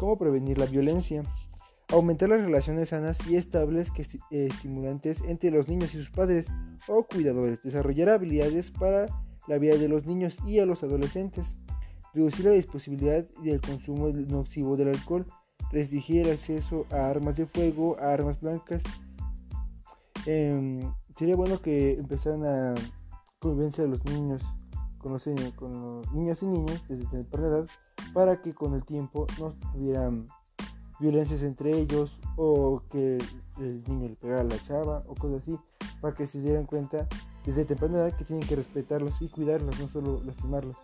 cómo prevenir la violencia, aumentar las relaciones sanas y estables que eh, estimulantes entre los niños y sus padres o cuidadores, desarrollar habilidades para la vida de los niños y a los adolescentes, reducir la disponibilidad y el consumo nocivo del alcohol, restringir el acceso a armas de fuego, a armas blancas. Em, sería bueno que empezaran a convencer a los niños con los, niños y niñas desde temprana edad para que con el tiempo no tuvieran violencias entre ellos o que el niño le pegara a la chava o cosas así para que se dieran cuenta desde temprana edad que tienen que respetarlos y cuidarlos, no solo lastimarlos.